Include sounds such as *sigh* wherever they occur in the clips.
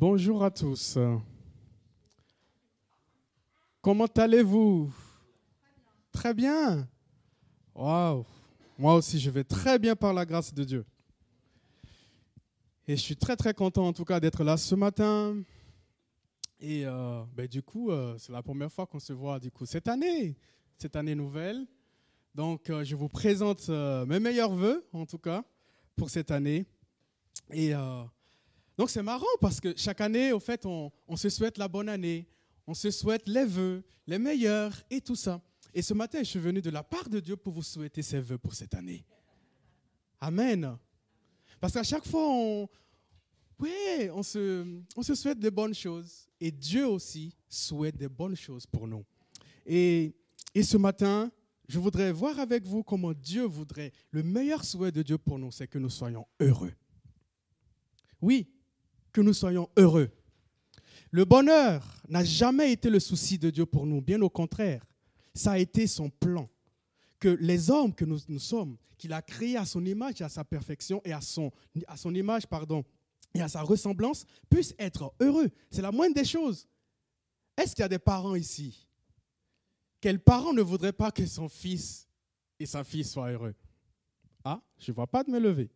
Bonjour à tous. Comment allez-vous? Très bien. Waouh. Moi aussi, je vais très bien par la grâce de Dieu. Et je suis très très content en tout cas d'être là ce matin. Et euh, ben, du coup, euh, c'est la première fois qu'on se voit du coup cette année, cette année nouvelle. Donc, euh, je vous présente mes meilleurs voeux en tout cas pour cette année. Et donc, c'est marrant parce que chaque année, au fait, on, se souhaite la bonne année, on se souhaite les vœux, les meilleurs et tout ça. Et ce matin, je suis venu de la part de Dieu pour vous souhaiter ses vœux pour cette année. Amen. Parce qu'à chaque fois, on, on, se, on se souhaite de bonnes choses. Et Dieu aussi souhaite des bonnes choses pour nous. Et, et ce matin, je voudrais voir avec vous comment Dieu voudrait. Le meilleur souhait de Dieu pour nous, c'est que nous soyons heureux. Oui, que nous soyons heureux. Le bonheur n'a jamais été le souci de Dieu pour nous, bien au contraire. Ça a été son plan. Que les hommes que nous, nous sommes, qu'il a créés à son image et à sa perfection et à son, à son image, pardon, et à sa ressemblance, puissent être heureux. C'est la moindre des choses. Est-ce qu'il y a des parents ici? Quel parent ne voudrait pas que son fils et sa fille soient heureux? Ah, je ne vois pas de me lever.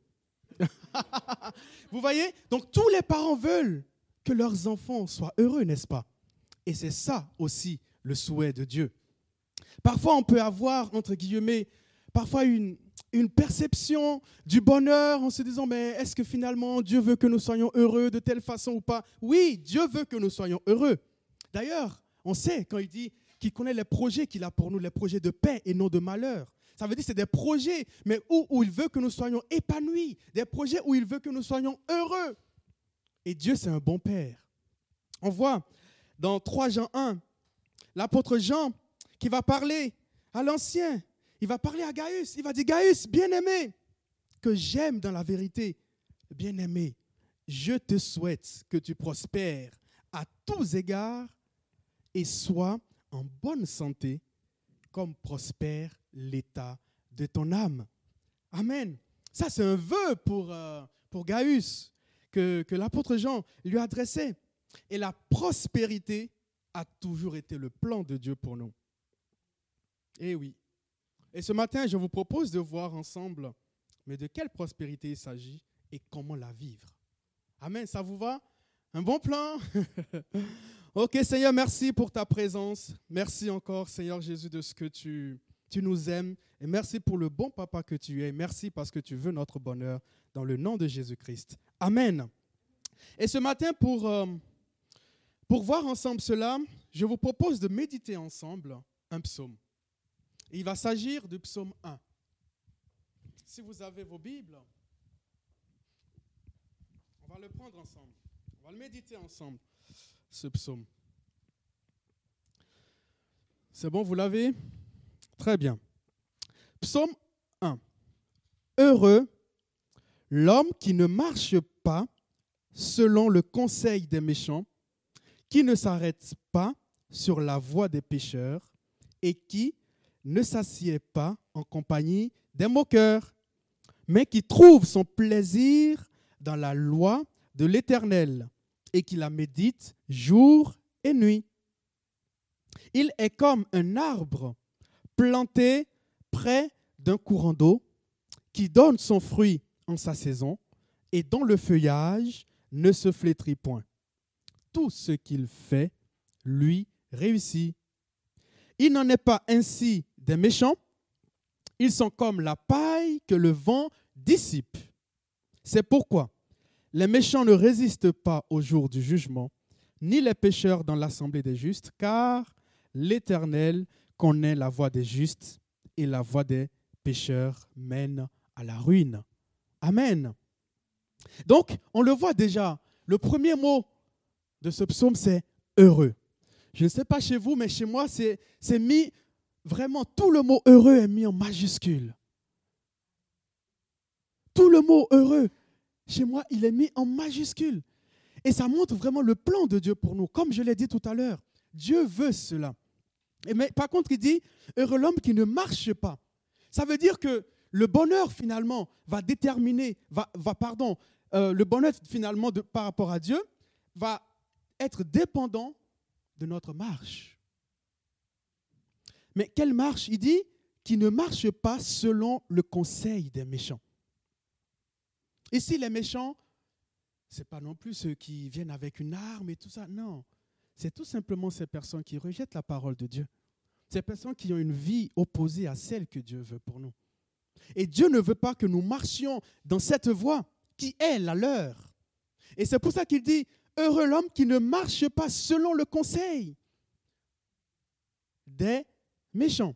*laughs* Vous voyez Donc tous les parents veulent que leurs enfants soient heureux, n'est-ce pas? Et c'est ça aussi le souhait de Dieu. Parfois on peut avoir, entre guillemets, parfois une, une perception du bonheur en se disant, mais est-ce que finalement Dieu veut que nous soyons heureux de telle façon ou pas? Oui, Dieu veut que nous soyons heureux. D'ailleurs, on sait quand il dit qu'il connaît les projets qu'il a pour nous, les projets de paix et non de malheur. Ça veut dire que c'est des projets, mais où, où il veut que nous soyons épanouis, des projets où il veut que nous soyons heureux. Et Dieu, c'est un bon Père. On voit dans 3 Jean 1, l'apôtre Jean qui va parler à l'ancien il va parler à Gaius. Il va dire, Gaius, bien-aimé, que j'aime dans la vérité, bien-aimé, je te souhaite que tu prospères à tous égards et sois en bonne santé, comme prospère l'état de ton âme. Amen. Ça, c'est un vœu pour, euh, Gaius que, que l'apôtre Jean lui a adressé. Et la prospérité a toujours été le plan de Dieu pour nous. Eh oui, et ce matin, je vous propose de voir ensemble, mais de quelle prospérité il s'agit et comment la vivre. Amen, ça vous va? Un bon plan? *laughs* Ok Seigneur, merci pour ta présence. Merci encore Seigneur Jésus de ce que tu, tu nous aimes. Et merci pour le bon papa que tu es. Merci parce que tu veux notre bonheur dans le nom de Jésus-Christ. Amen. Et ce matin, pour, euh, pour voir ensemble cela, je vous propose de méditer ensemble un psaume il va s'agir du psaume 1. Si vous avez vos Bibles, on va le prendre ensemble. On va le méditer ensemble, ce psaume. C'est bon, vous l'avez Très bien. Psaume 1. Heureux l'homme qui ne marche pas selon le conseil des méchants, qui ne s'arrête pas sur la voie des pécheurs et qui ne s'assied pas en compagnie des moqueurs, mais qui trouve son plaisir dans la loi de l'Éternel et qui la médite jour et nuit. Il est comme un arbre planté près d'un courant d'eau qui donne son fruit en sa saison et dont le feuillage ne se flétrit point. Tout ce qu'il fait lui réussit. Il n'en est pas ainsi des méchants. Ils sont comme la paille que le vent dissipe. C'est pourquoi les méchants ne résistent pas au jour du jugement, ni les pécheurs dans l'assemblée des justes, car l'Éternel connaît la voie des justes et la voie des pécheurs mène à la ruine. Amen. Donc, on le voit déjà, le premier mot de ce psaume, c'est heureux. Je ne sais pas chez vous, mais chez moi, c'est mis vraiment tout le mot heureux est mis en majuscule. Tout le mot heureux, chez moi, il est mis en majuscule. Et ça montre vraiment le plan de Dieu pour nous. Comme je l'ai dit tout à l'heure, Dieu veut cela. Mais par contre, il dit, heureux l'homme qui ne marche pas. Ça veut dire que le bonheur, finalement, va déterminer, va, pardon, euh, le bonheur, finalement, par rapport à Dieu, va être dépendant de notre marche. Mais quelle marche? Il dit qui ne marche pas selon le conseil des méchants. Ici, les méchants, ce n'est pas non plus ceux qui viennent avec une arme et tout ça. Non, c'est tout simplement ces personnes qui rejettent la parole de Dieu. Ces personnes qui ont une vie opposée à celle que Dieu veut pour nous. Et Dieu ne veut pas que nous marchions dans cette voie qui est la leur. Et c'est pour ça qu'il dit, heureux l'homme qui ne marche pas selon le conseil des méchants.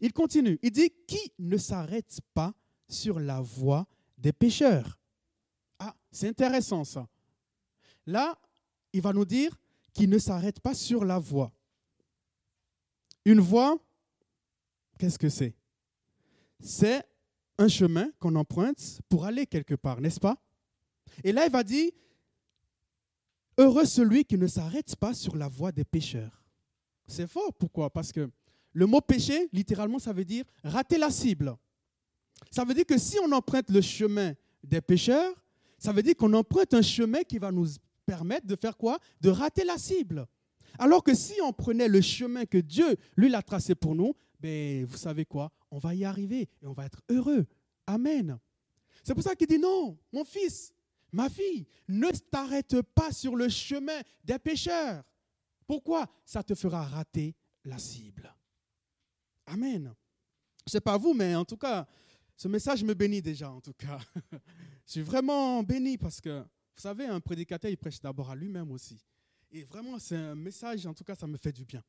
Il continue, il dit, qui ne s'arrête pas sur la voie des pécheurs. Ah, c'est intéressant ça. Là, il va nous dire qu'il ne s'arrête pas sur la voie. Une voie, qu'est-ce que c'est? C'est un chemin qu'on emprunte pour aller quelque part, n'est-ce pas? Et là, il va dire, heureux celui qui ne s'arrête pas sur la voie des pécheurs. C'est fort, pourquoi? Parce que le mot péché, littéralement, ça veut dire rater la cible. Ça veut dire que si on emprunte le chemin des pécheurs, ça veut dire qu'on emprunte un chemin qui va nous permettre de faire quoi? De rater la cible. Alors que si on prenait le chemin que Dieu, lui, l'a tracé pour nous, ben, vous savez quoi? On va y arriver et on va être heureux. Amen. C'est pour ça qu'il dit non, mon fils, ma fille, ne t'arrête pas sur le chemin des pécheurs. Pourquoi? Ça te fera rater la cible. Amen. Je ne sais pas vous, mais en tout cas, ce message me bénit déjà, en tout cas. *laughs* Je suis vraiment béni parce que, vous savez, un prédicateur, il prêche d'abord à lui-même aussi. Et vraiment, c'est un message, en tout cas, ça me fait du bien.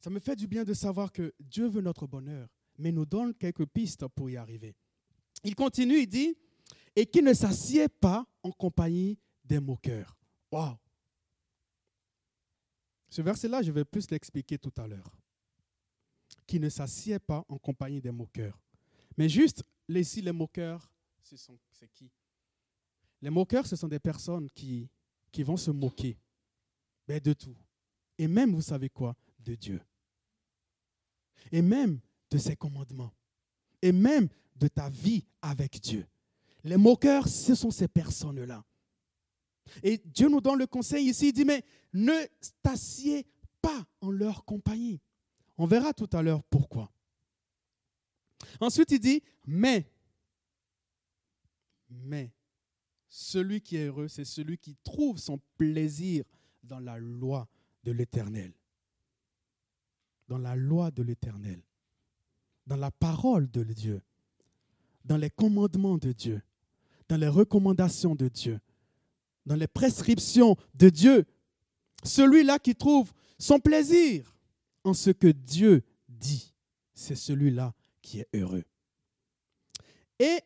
Ça me fait du bien de savoir que Dieu veut notre bonheur, mais nous donne quelques pistes pour y arriver. Il continue, il dit, et qui ne s'assied pas en compagnie des moqueurs. Waouh! Ce verset-là, je vais plus l'expliquer tout à l'heure. Qui ne s'assied pas en compagnie des moqueurs. Mais juste, ici, les moqueurs, c'est qui? Les moqueurs, ce sont des personnes qui, qui vont se moquer de tout. Et même, vous savez quoi? De Dieu. Et même de ses commandements. Et même de ta vie avec Dieu. Les moqueurs, ce sont ces personnes-là. Et Dieu nous donne le conseil ici, il dit, mais ne t'assieds pas en leur compagnie. On verra tout à l'heure pourquoi. Ensuite, il dit, mais, mais, celui qui est heureux, c'est celui qui trouve son plaisir dans la loi de l'Éternel. Dans la loi de l'Éternel. Dans la parole de Dieu. Dans les commandements de Dieu. Dans les recommandations de Dieu. Dans les prescriptions de Dieu. Celui-là qui trouve son plaisir en ce que Dieu dit, c'est celui-là qui est heureux. Et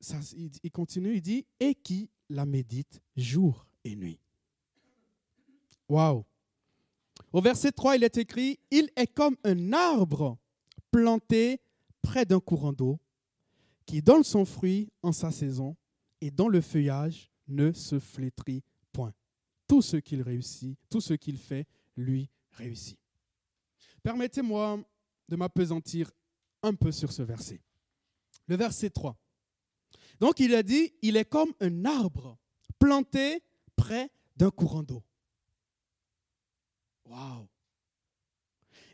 ça, il continue, il dit, et qui la médite jour et nuit. Waouh! Au verset 3, il est écrit, il est comme un arbre planté près d'un courant d'eau qui donne son fruit en sa saison et dont le feuillage ne se flétrit point. Tout ce qu'il réussit, tout ce qu'il fait, lui réussit. Permettez-moi de m'apesantir un peu sur ce verset. Le verset 3. Donc il a dit, il est comme un arbre planté près d'un courant d'eau. Waouh.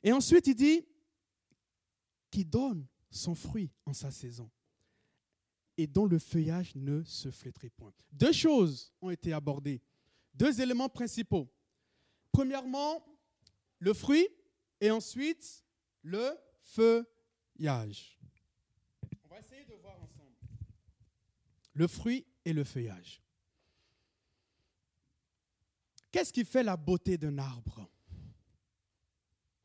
Et ensuite il dit, qui donne son fruit en sa saison et dont le feuillage ne se flétrit point. Deux choses ont été abordées, deux éléments principaux. Premièrement, le fruit et ensuite le on va essayer de voir ensemble. Le fruit et le feuillage. Qu'est-ce qui fait la beauté d'un arbre?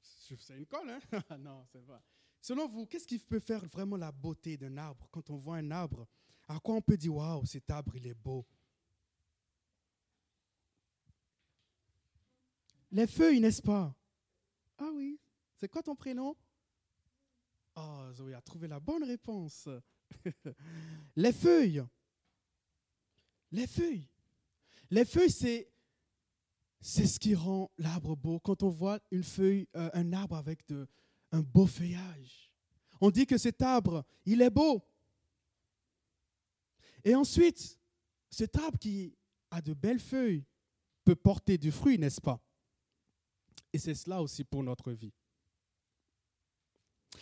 C'est une colle, hein? *laughs* Non, c'est pas. Selon vous, qu'est-ce qui peut faire vraiment la beauté d'un arbre? Quand on voit un arbre, à quoi on peut dire waouh, cet arbre, il est beau? Les feuilles, n'est-ce pas? Ah oui. C'est quoi ton prénom? Oh, Zoé a trouvé la bonne réponse. *laughs* les feuilles. Les feuilles. Les feuilles, c'est, ce qui rend l'arbre beau. Quand on voit une feuille, euh, un arbre avec un beau feuillage, on dit que cet arbre, il est beau. Et ensuite, cet arbre qui a de belles feuilles, peut porter du fruit, n'est-ce pas? Et c'est cela aussi pour notre vie.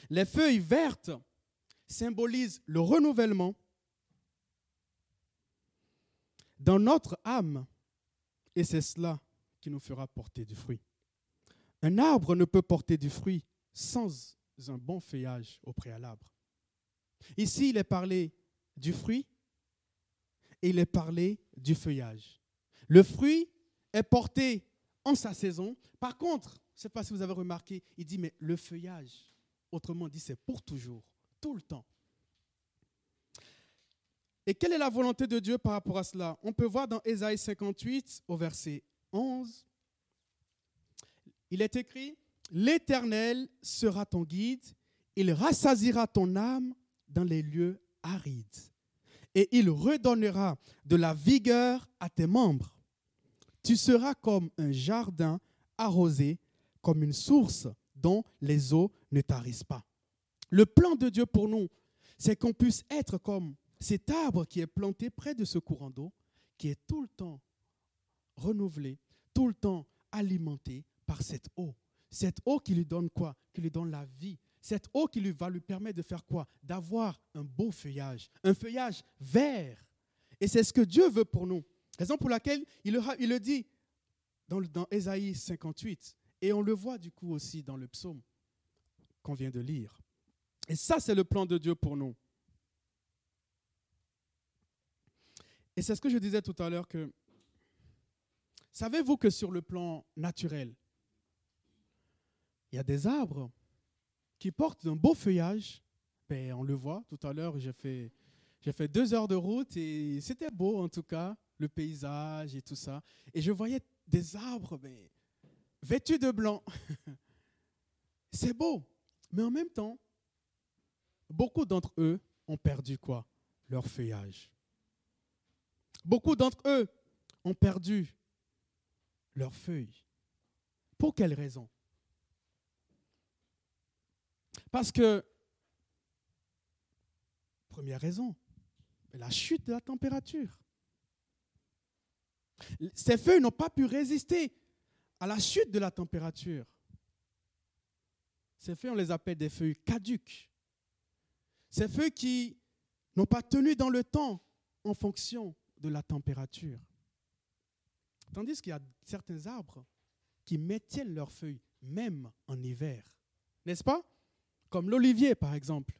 Les feuilles vertes symbolisent le renouvellement dans notre âme, et c'est cela qui nous fera porter du fruit. Un arbre ne peut porter du fruit sans un bon feuillage au préalable. Ici, il est parlé du fruit et il est parlé du feuillage. Le fruit est porté en sa saison. Par contre, je ne sais pas si vous avez remarqué, il dit, mais le feuillage, autrement dit, c'est pour toujours, tout le temps. Et quelle est la volonté de Dieu par rapport à cela? On peut voir dans Ésaïe 58 au verset 11. Il est écrit, L'Éternel sera ton guide, il rassasira ton âme dans les lieux arides, et il redonnera de la vigueur à tes membres. Tu seras comme un jardin arrosé, comme une source dont les eaux ne tarissent pas. Le plan de Dieu pour nous, c'est qu'on puisse être comme cet arbre qui est planté près de ce courant d'eau, qui est tout le temps renouvelé, tout le temps alimenté par cette eau. Cette eau qui lui donne quoi? Qui lui donne la vie. Cette eau qui lui va lui permettre de faire quoi? D'avoir un beau feuillage, un feuillage vert. Et c'est ce que Dieu veut pour nous. Raison pour laquelle il le, dit dans, dans Ésaïe 58. Et on le voit du coup aussi dans le psaume qu'on vient de lire. Et ça, c'est le plan de Dieu pour nous. Et c'est ce que je disais tout à l'heure que, savez-vous que sur le plan naturel, il y a des arbres qui portent un beau feuillage? Ben, on le voit, tout à l'heure, j'ai fait, j'ai fait deux heures de route et c'était beau en tout cas, le paysage et tout ça. Et je voyais des arbres ben, vêtus de blanc. *laughs* C'est beau, mais en même temps, beaucoup d'entre eux ont perdu quoi? Leur feuillage. Beaucoup d'entre eux ont perdu leurs feuilles. Pour quelle raison? Parce que, première raison, la chute de la température. Ces feuilles n'ont pas pu résister à la chute de la température. Ces feuilles, on les appelle des feuilles caduques. Ces feuilles qui n'ont pas tenu dans le temps en fonction de la température. Tandis qu'il y a certains arbres qui maintiennent leurs feuilles même en hiver. N'est-ce pas? Comme l'olivier, par exemple,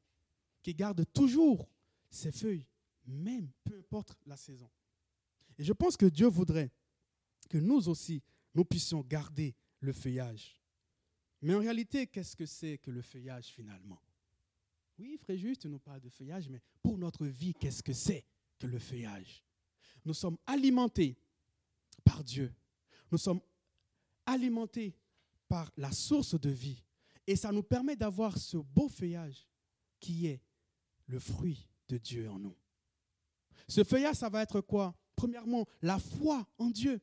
qui garde toujours ses feuilles, même peu importe la saison. Et je pense que Dieu voudrait que nous aussi, nous puissions garder le feuillage. Mais en réalité, qu'est-ce que c'est que le feuillage finalement? Oui, Fréjus, nous parle de feuillage, mais pour notre vie, qu'est-ce que c'est que le feuillage? Nous sommes alimentés par Dieu. Nous sommes alimentés par la source de vie. Et ça nous permet d'avoir ce beau feuillage qui est le fruit de Dieu en nous. Ce feuillage, ça va être quoi? Premièrement, la foi en Dieu.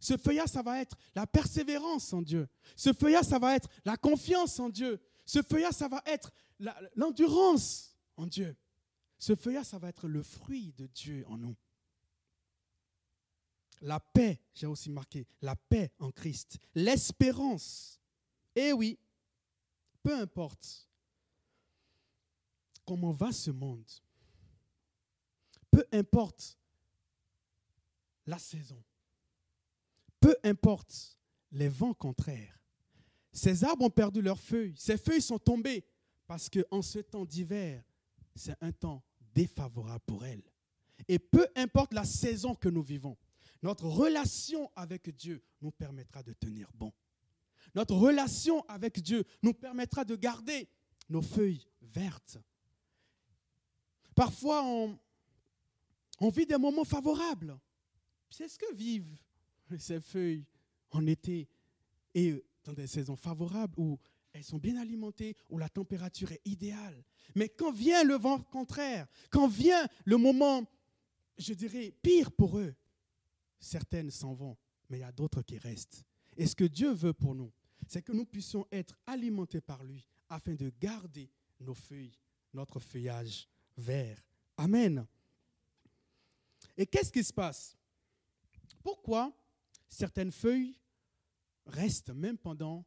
Ce feuillage, ça va être la persévérance en Dieu. Ce feuillage, ça va être la confiance en Dieu. Ce feuillage, ça va être l'endurance en Dieu. Ce feuillage, ça va être le fruit de Dieu en nous. La paix, j'ai aussi marqué, la paix en Christ. L'espérance. Eh oui, peu importe comment va ce monde, peu importe la saison, peu importe les vents contraires, ces arbres ont perdu leurs feuilles, ces feuilles sont tombées parce qu'en ce temps d'hiver, c'est un temps défavorable pour elles. Et peu importe la saison que nous vivons, notre relation avec Dieu nous permettra de tenir bon. Notre relation avec Dieu nous permettra de garder nos feuilles vertes. Parfois, on, vit des moments favorables. C'est ce que vivent ces feuilles en été et dans des saisons favorables où elles sont bien alimentées, où la température est idéale. Mais quand vient le vent contraire, quand vient le moment, je dirais, pire pour eux, certaines s'en vont, mais il y a d'autres qui restent. Et ce que Dieu veut pour nous, c'est que nous puissions être alimentés par lui afin de garder nos feuilles, notre feuillage vert. Amen. Et qu'est-ce qui se passe? Pourquoi certaines feuilles restent même pendant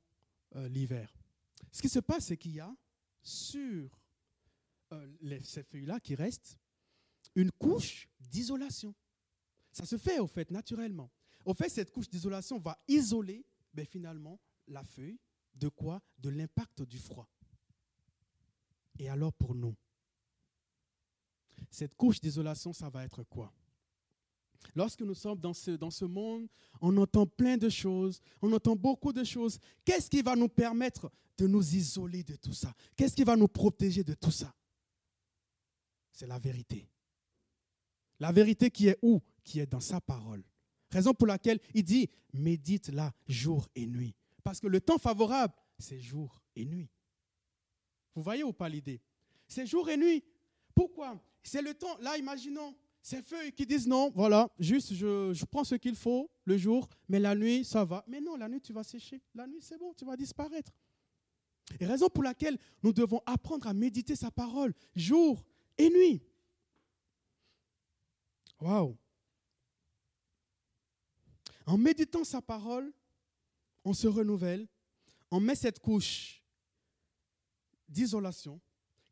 euh, l'hiver. Ce qui se passe, c'est qu'il y a sur euh, ces feuilles-là qui restent une couche d'isolation. Ça se fait au fait naturellement. Au fait, cette couche d'isolation va isoler ben, finalement la feuille de quoi? De l'impact du froid. Et alors pour nous, cette couche d'isolation, ça va être quoi? Lorsque nous sommes dans ce, monde, on entend plein de choses, on entend beaucoup de choses. Qu'est-ce qui va nous permettre de nous isoler de tout ça? Qu'est-ce qui va nous protéger de tout ça? C'est la vérité. La vérité qui est où? Qui est dans sa parole. Raison pour laquelle il dit, médite-la jour et nuit. Parce que le temps favorable, c'est jour et nuit. Vous voyez ou pas l'idée? C'est jour et nuit. Pourquoi? C'est le temps. Là, imaginons ces feuilles qui disent non, voilà, juste je, je prends ce qu'il faut le jour, mais la nuit, ça va. Mais non, la nuit, tu vas sécher. La nuit, c'est bon, tu vas disparaître. Et raison pour laquelle nous devons apprendre à méditer sa parole jour et nuit. Waouh! En méditant sa parole, on se renouvelle, on met cette couche d'isolation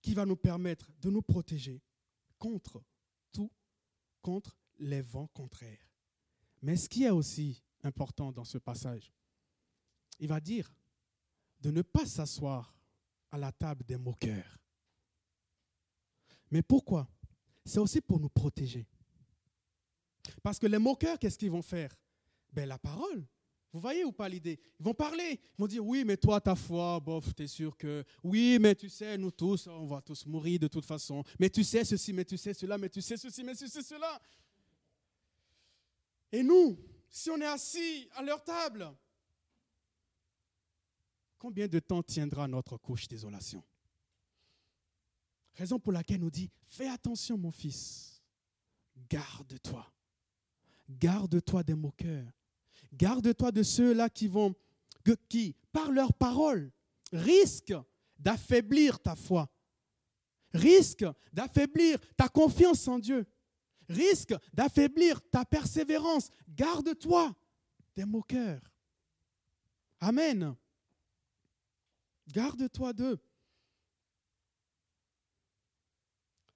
qui va nous permettre de nous protéger contre contre les vents contraires. Mais ce qui est aussi important dans ce passage, il va dire de ne pas s'asseoir à la table des moqueurs. Mais pourquoi? C'est aussi pour nous protéger. Parce que les moqueurs, qu'est-ce qu'ils vont faire? Ben la parole. Vous voyez ou pas l'idée? Ils vont parler, ils vont dire oui, mais toi, ta foi, bof, tu es sûr que oui, mais tu sais, nous tous, on va tous mourir de toute façon. Mais tu sais ceci, mais tu sais cela, mais tu sais ceci, mais tu sais cela. Et nous, si on est assis à leur table, combien de temps tiendra notre couche d'isolation? Raison pour laquelle nous dit, fais attention mon fils, garde-toi, garde-toi des moqueurs Garde-toi de ceux-là qui vont, qui, par leur parole, risquent d'affaiblir ta foi, risquent d'affaiblir ta confiance en Dieu, risquent d'affaiblir ta persévérance. Garde-toi des moqueurs. Amen. Garde-toi d'eux.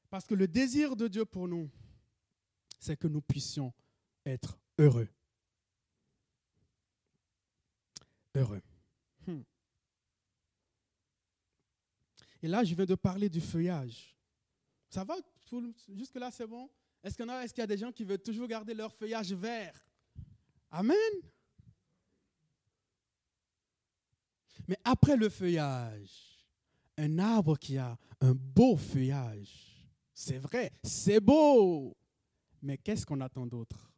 Parce que le désir de Dieu pour nous, c'est que nous puissions être heureux. Heureux. Hmm. Et là, je viens de parler du feuillage. Ça va? Jusque-là, c'est bon? Est-ce qu'il y, est y, a des gens qui veulent toujours garder leur feuillage vert? Amen. Mais après le feuillage, un arbre qui a un beau feuillage, c'est vrai, c'est beau. Mais qu'est-ce qu'on attend d'autre?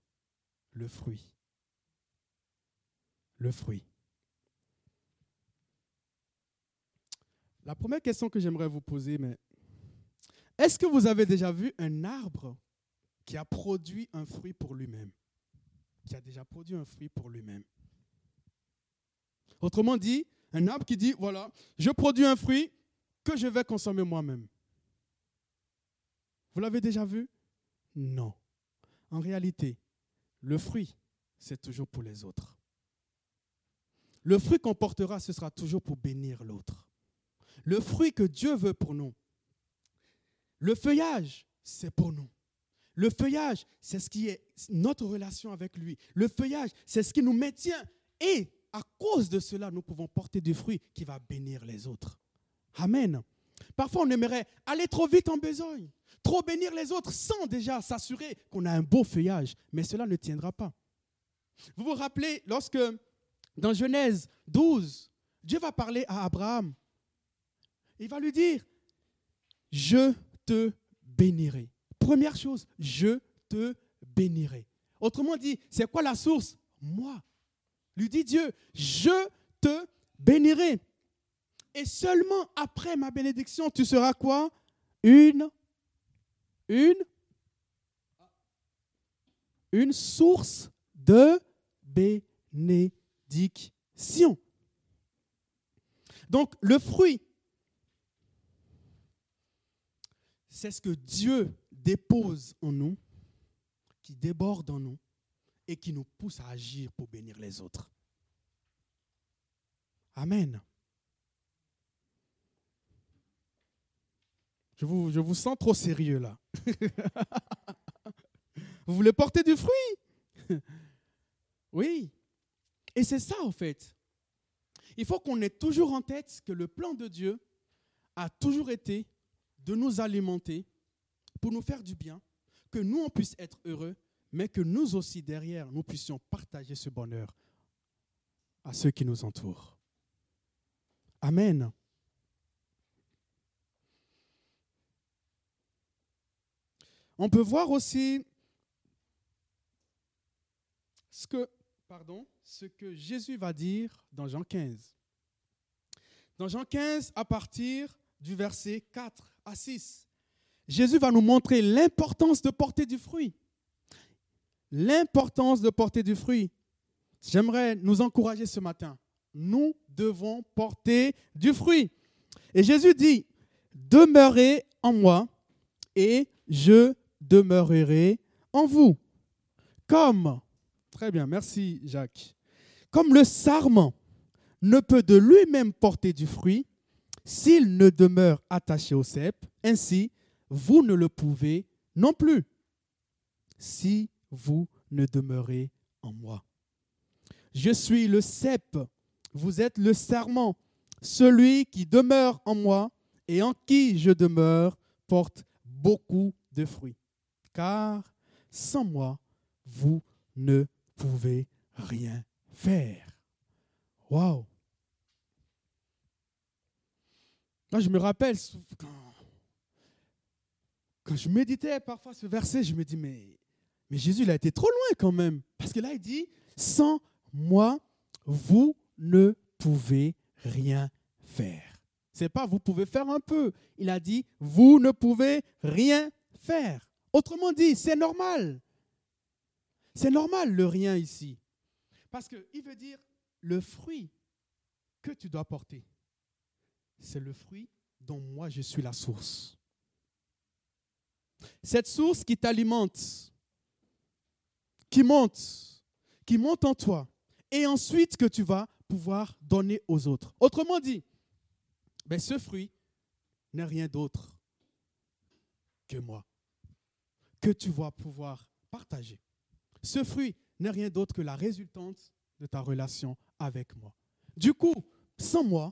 Le fruit. Le fruit. La première question que j'aimerais vous poser, mais est-ce que vous avez déjà vu un arbre qui a produit un fruit pour lui-même? Qui a déjà produit un fruit pour lui-même Autrement dit, un arbre qui dit, voilà, je produis un fruit que je vais consommer moi-même. Vous l'avez déjà vu? Non. En réalité, le fruit, c'est toujours pour les autres. Le fruit qu'on portera, ce sera toujours pour bénir l'autre le fruit que Dieu veut pour nous. Le feuillage, c'est pour nous. Le feuillage, c'est ce qui est notre relation avec lui. Le feuillage, c'est ce qui nous maintient. Et à cause de cela, nous pouvons porter du fruit qui va bénir les autres. Amen. Parfois, on aimerait aller trop vite en besogne, trop bénir les autres sans déjà s'assurer qu'on a un beau feuillage. Mais cela ne tiendra pas. Vous vous rappelez, lorsque dans Genèse 12, Dieu va parler à Abraham il va lui dire, je te bénirai. Première chose, je te bénirai. Autrement dit, c'est quoi la source? Moi. Lui dit Dieu, je te bénirai. Et seulement après ma bénédiction, tu seras quoi? Une, une, une source de bénédiction. Donc le fruit c'est ce que Dieu dépose en nous, qui déborde en nous, et qui nous pousse à agir pour bénir les autres. Amen. Je vous, sens trop sérieux là. *laughs* vous voulez porter du fruit? *laughs* Oui. Et c'est ça en fait. Il faut qu'on ait toujours en tête que le plan de Dieu a toujours été de nous alimenter pour nous faire du bien, que nous on puisse être heureux, mais que nous aussi derrière, nous puissions partager ce bonheur à ceux qui nous entourent. Amen. On peut voir aussi ce que, ce que Jésus va dire dans Jean 15. Dans Jean 15, à partir du verset 4 à 6, Jésus va nous montrer l'importance de porter du fruit. L'importance de porter du fruit. J'aimerais nous encourager ce matin. Nous devons porter du fruit. Et Jésus dit, demeurez en moi et je demeurerai en vous. Comme, très bien, merci Jacques, comme le sarment ne peut de lui-même porter du fruit s'il ne demeure attaché au cep, ainsi vous ne le pouvez non plus si vous ne demeurez en moi. Je suis le cep, vous êtes le sarment. Celui qui demeure en moi et en qui je demeure porte beaucoup de fruits car sans moi, vous ne pouvez rien faire. Waouh! Je me rappelle quand, je méditais parfois ce verset, je me dis, mais, mais Jésus, il a été trop loin quand même. Parce que là, il dit, sans moi, vous ne pouvez rien faire. C'est pas vous pouvez faire un peu. Il a dit, vous ne pouvez rien faire. Autrement dit, c'est normal. C'est normal le rien ici. Parce qu'il veut dire le fruit que tu dois porter. C'est le fruit dont moi je suis la source. Cette source qui t'alimente, qui monte, qui monte en toi, et ensuite que tu vas pouvoir donner aux autres. Autrement dit, ben ce fruit n'est rien d'autre que moi que tu vas pouvoir partager. Ce fruit n'est rien d'autre que la résultante de ta relation avec moi. Du coup, sans moi,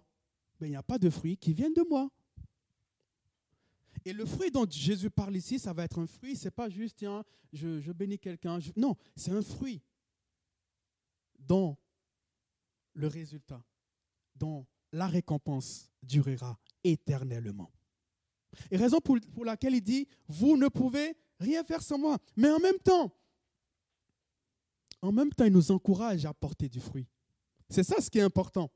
ben, il n'y a pas de fruit qui viennent de moi. Et le fruit dont Jésus parle ici, ça va être un fruit, c'est pas juste, tiens, je, bénis quelqu'un. Non, c'est un fruit dont le résultat, dont la récompense durera éternellement. Et raison pour laquelle il dit, vous ne pouvez rien faire sans moi. Mais en même temps, en même temps, il nous encourage à porter du fruit. C'est ça ce qui est important.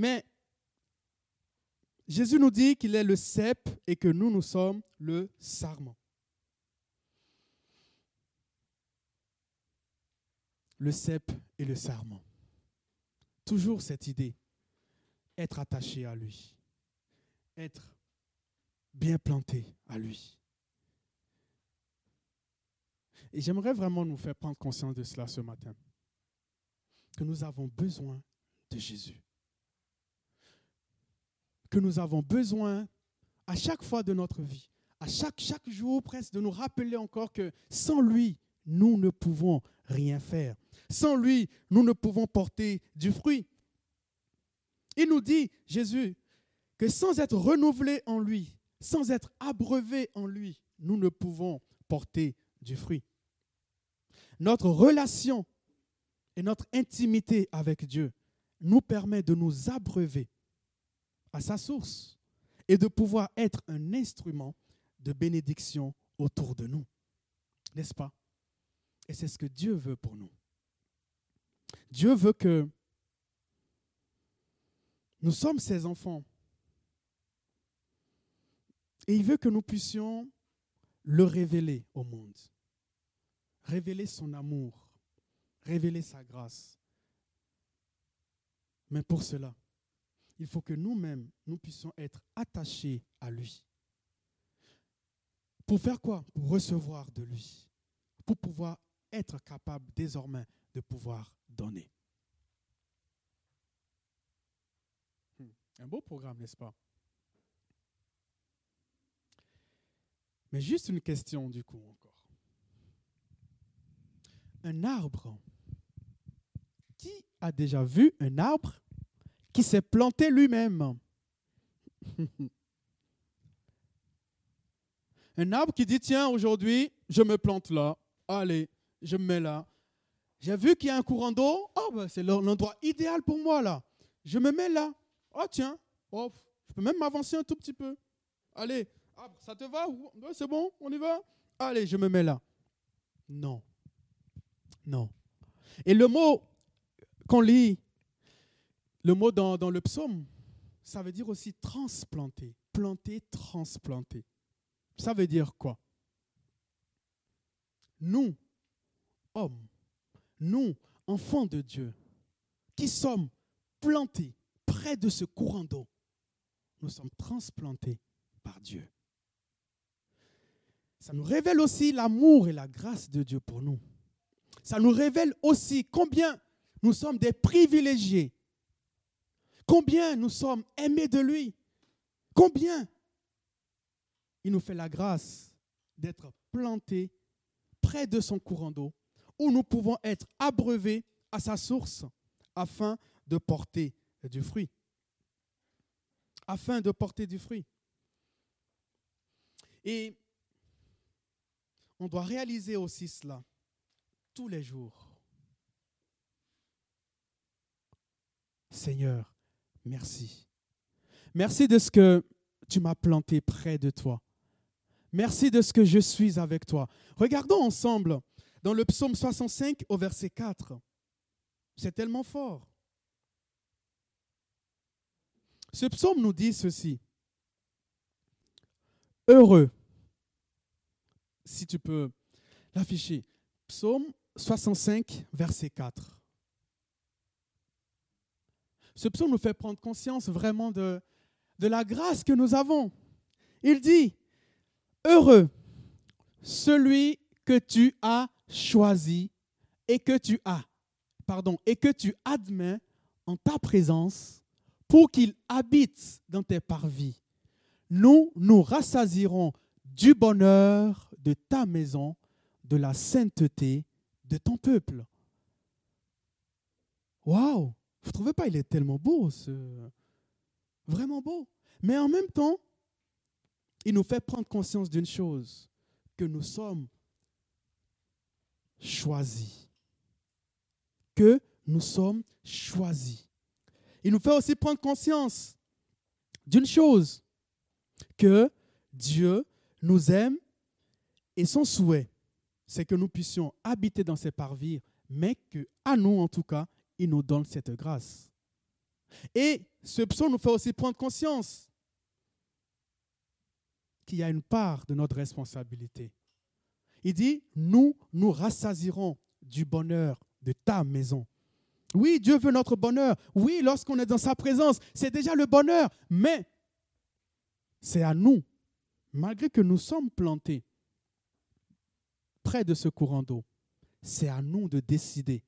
Mais Jésus nous dit qu'il est le cep et que nous, nous sommes le sarment. Le cep et le sarment. Toujours cette idée, être attaché à lui, être bien planté à lui. Et j'aimerais vraiment nous faire prendre conscience de cela ce matin. Que nous avons besoin de Jésus. Que nous avons besoin à chaque fois de notre vie, à chaque, chaque jour presque, de nous rappeler encore que sans lui, nous ne pouvons rien faire. Sans lui, nous ne pouvons porter du fruit. Il nous dit, Jésus, que sans être renouvelés en lui, sans être abreuvés en lui, nous ne pouvons porter du fruit notre relation et notre intimité avec Dieu nous permet de nous abreuver à sa source et de pouvoir être un instrument de bénédiction autour de nous. N'est-ce pas? Et c'est ce que Dieu veut pour nous. Dieu veut que nous sommes ses enfants. Et il veut que nous puissions le révéler au monde révéler son amour, révéler sa grâce. Mais pour cela, il faut que nous-mêmes, nous puissions être attachés à lui. Pour faire quoi? Pour recevoir de lui. Pour pouvoir être capable désormais de pouvoir donner. Hmm. Un beau programme, n'est-ce pas? Mais juste une question du coup encore. Un arbre. Qui a déjà vu un arbre? Qui s'est planté lui-même *laughs* Un arbre qui dit, tiens, aujourd'hui, je me plante là. Allez, je me mets là. J'ai vu qu'il y a un courant d'eau. Oh, ben, c'est l'endroit idéal pour moi là. Je me mets là. Oh, tiens. Oh, je peux même m'avancer un tout petit peu. Allez, ça te va C'est bon On y va? Allez, je me mets là. Non. Non. Et le mot qu'on lit, le mot dans, le psaume, ça veut dire aussi transplanter. Planter, transplanter. Ça veut dire quoi? Nous, hommes, nous, enfants de Dieu, qui sommes plantés près de ce courant d'eau, nous sommes transplantés par Dieu. Ça nous révèle aussi l'amour et la grâce de Dieu pour nous. Ça nous révèle aussi combien nous sommes des privilégiés, combien nous sommes aimés de lui, combien? Il nous fait la grâce d'être plantés près de son courant d'eau, où nous pouvons être abreuvés à sa source afin de porter du fruit. Afin de porter du fruit. Et on doit réaliser aussi cela tous les jours. Seigneur, merci. Merci de ce que tu m'as planté près de toi. Merci de ce que je suis avec toi. Regardons ensemble dans le psaume 65 au verset 4. C'est tellement fort. Ce psaume nous dit ceci. Heureux si tu peux l'afficher. Psaume 65, verset 4. Ce psaume nous fait prendre conscience vraiment de, la grâce que nous avons. Il dit, Heureux celui que tu as choisi et que tu as, pardon, et que tu admets en ta présence pour qu'il habite dans tes parvis. Nous nous rassasirons du bonheur de ta maison, de la sainteté de ton peuple. Waouh Vous ne trouvez pas, il est tellement beau, vraiment beau. Mais en même temps, il nous fait prendre conscience d'une chose, que nous sommes choisis. Que nous sommes choisis. Il nous fait aussi prendre conscience d'une chose, que Dieu nous aime et son souhait, c'est que nous puissions habiter dans ses parvis, mais que à nous, en tout cas, il nous donne cette grâce. Et ce psaume nous fait aussi prendre conscience qu'il y a une part de notre responsabilité. Il dit, nous nous rassasirons du bonheur de ta maison. Oui, Dieu veut notre bonheur. Oui, lorsqu'on est dans sa présence, c'est déjà le bonheur. Mais c'est à nous, malgré que nous sommes plantés, près de ce courant d'eau. C'est à nous de décider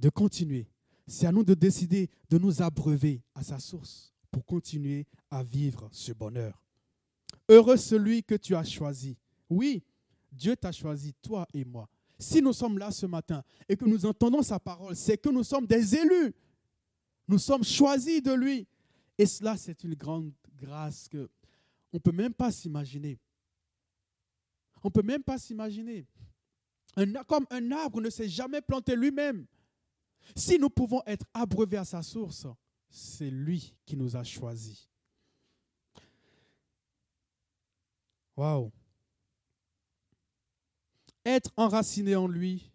de continuer. C'est à nous de décider de nous abreuver à sa source pour continuer à vivre ce bonheur. Heureux celui que tu as choisi. Oui, Dieu t'a choisi, toi et moi. Si nous sommes là ce matin et que nous entendons sa parole, c'est que nous sommes des élus. Nous sommes choisis de lui. Et cela, c'est une grande grâce que on ne peut même pas s'imaginer. On ne peut même pas s'imaginer. comme un arbre ne s'est jamais planté lui-même. Si nous pouvons être abreuvés à sa source, c'est lui qui nous a choisis. Waouh! Être enraciné en lui,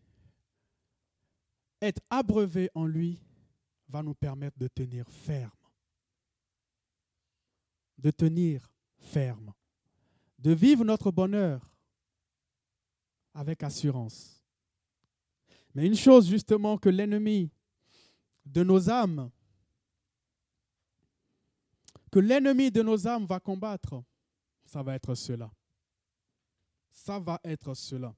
être abreuvé en lui, va nous permettre de tenir ferme. De tenir ferme. De vivre notre bonheur avec assurance. Mais une chose justement que l'ennemi de nos âmes, que l'ennemi de nos âmes va combattre, ça va être cela. Ça va être cela.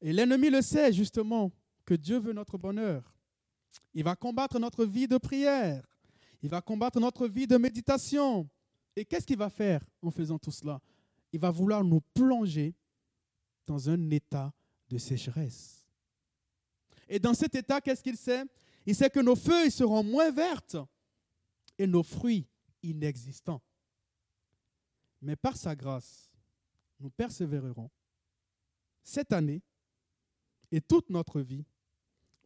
Et l'ennemi le sait justement que Dieu veut notre bonheur. Il va combattre notre vie de prière. Il va combattre notre vie de méditation. Et qu'est-ce qu'il va faire en faisant tout cela? Il va vouloir nous plonger dans un état de sécheresse. Et dans cet état, qu'est-ce qu'il sait? Il sait que nos feuilles seront moins vertes et nos fruits inexistants. Mais par sa grâce, nous persévérerons cette année et toute notre vie.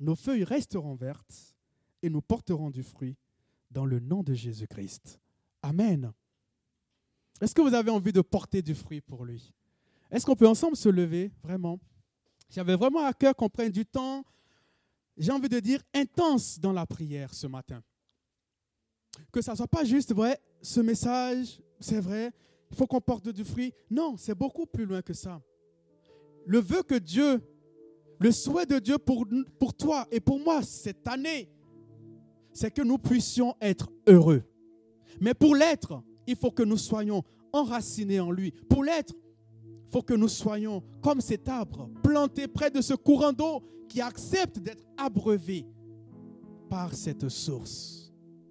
Nos feuilles resteront vertes et nous porterons du fruit dans le nom de Jésus-Christ. Amen. Est-ce que vous avez envie de porter du fruit pour lui? Est-ce qu'on peut ensemble se lever, vraiment? J'avais vraiment à cœur qu'on prenne du temps, j'ai envie de dire intense dans la prière ce matin. Que ça ne soit pas juste, vrai, ce message, c'est vrai, il faut qu'on porte du fruit. Non, c'est beaucoup plus loin que ça. Le vœu que Dieu, le souhait de Dieu pour, pour toi et pour moi cette année, c'est que nous puissions être heureux. Mais pour l'être, il faut que nous soyons enracinés en lui. Pour l'être, il faut que nous soyons comme cet arbre planté près de ce courant d'eau qui accepte d'être abreuvé par cette source.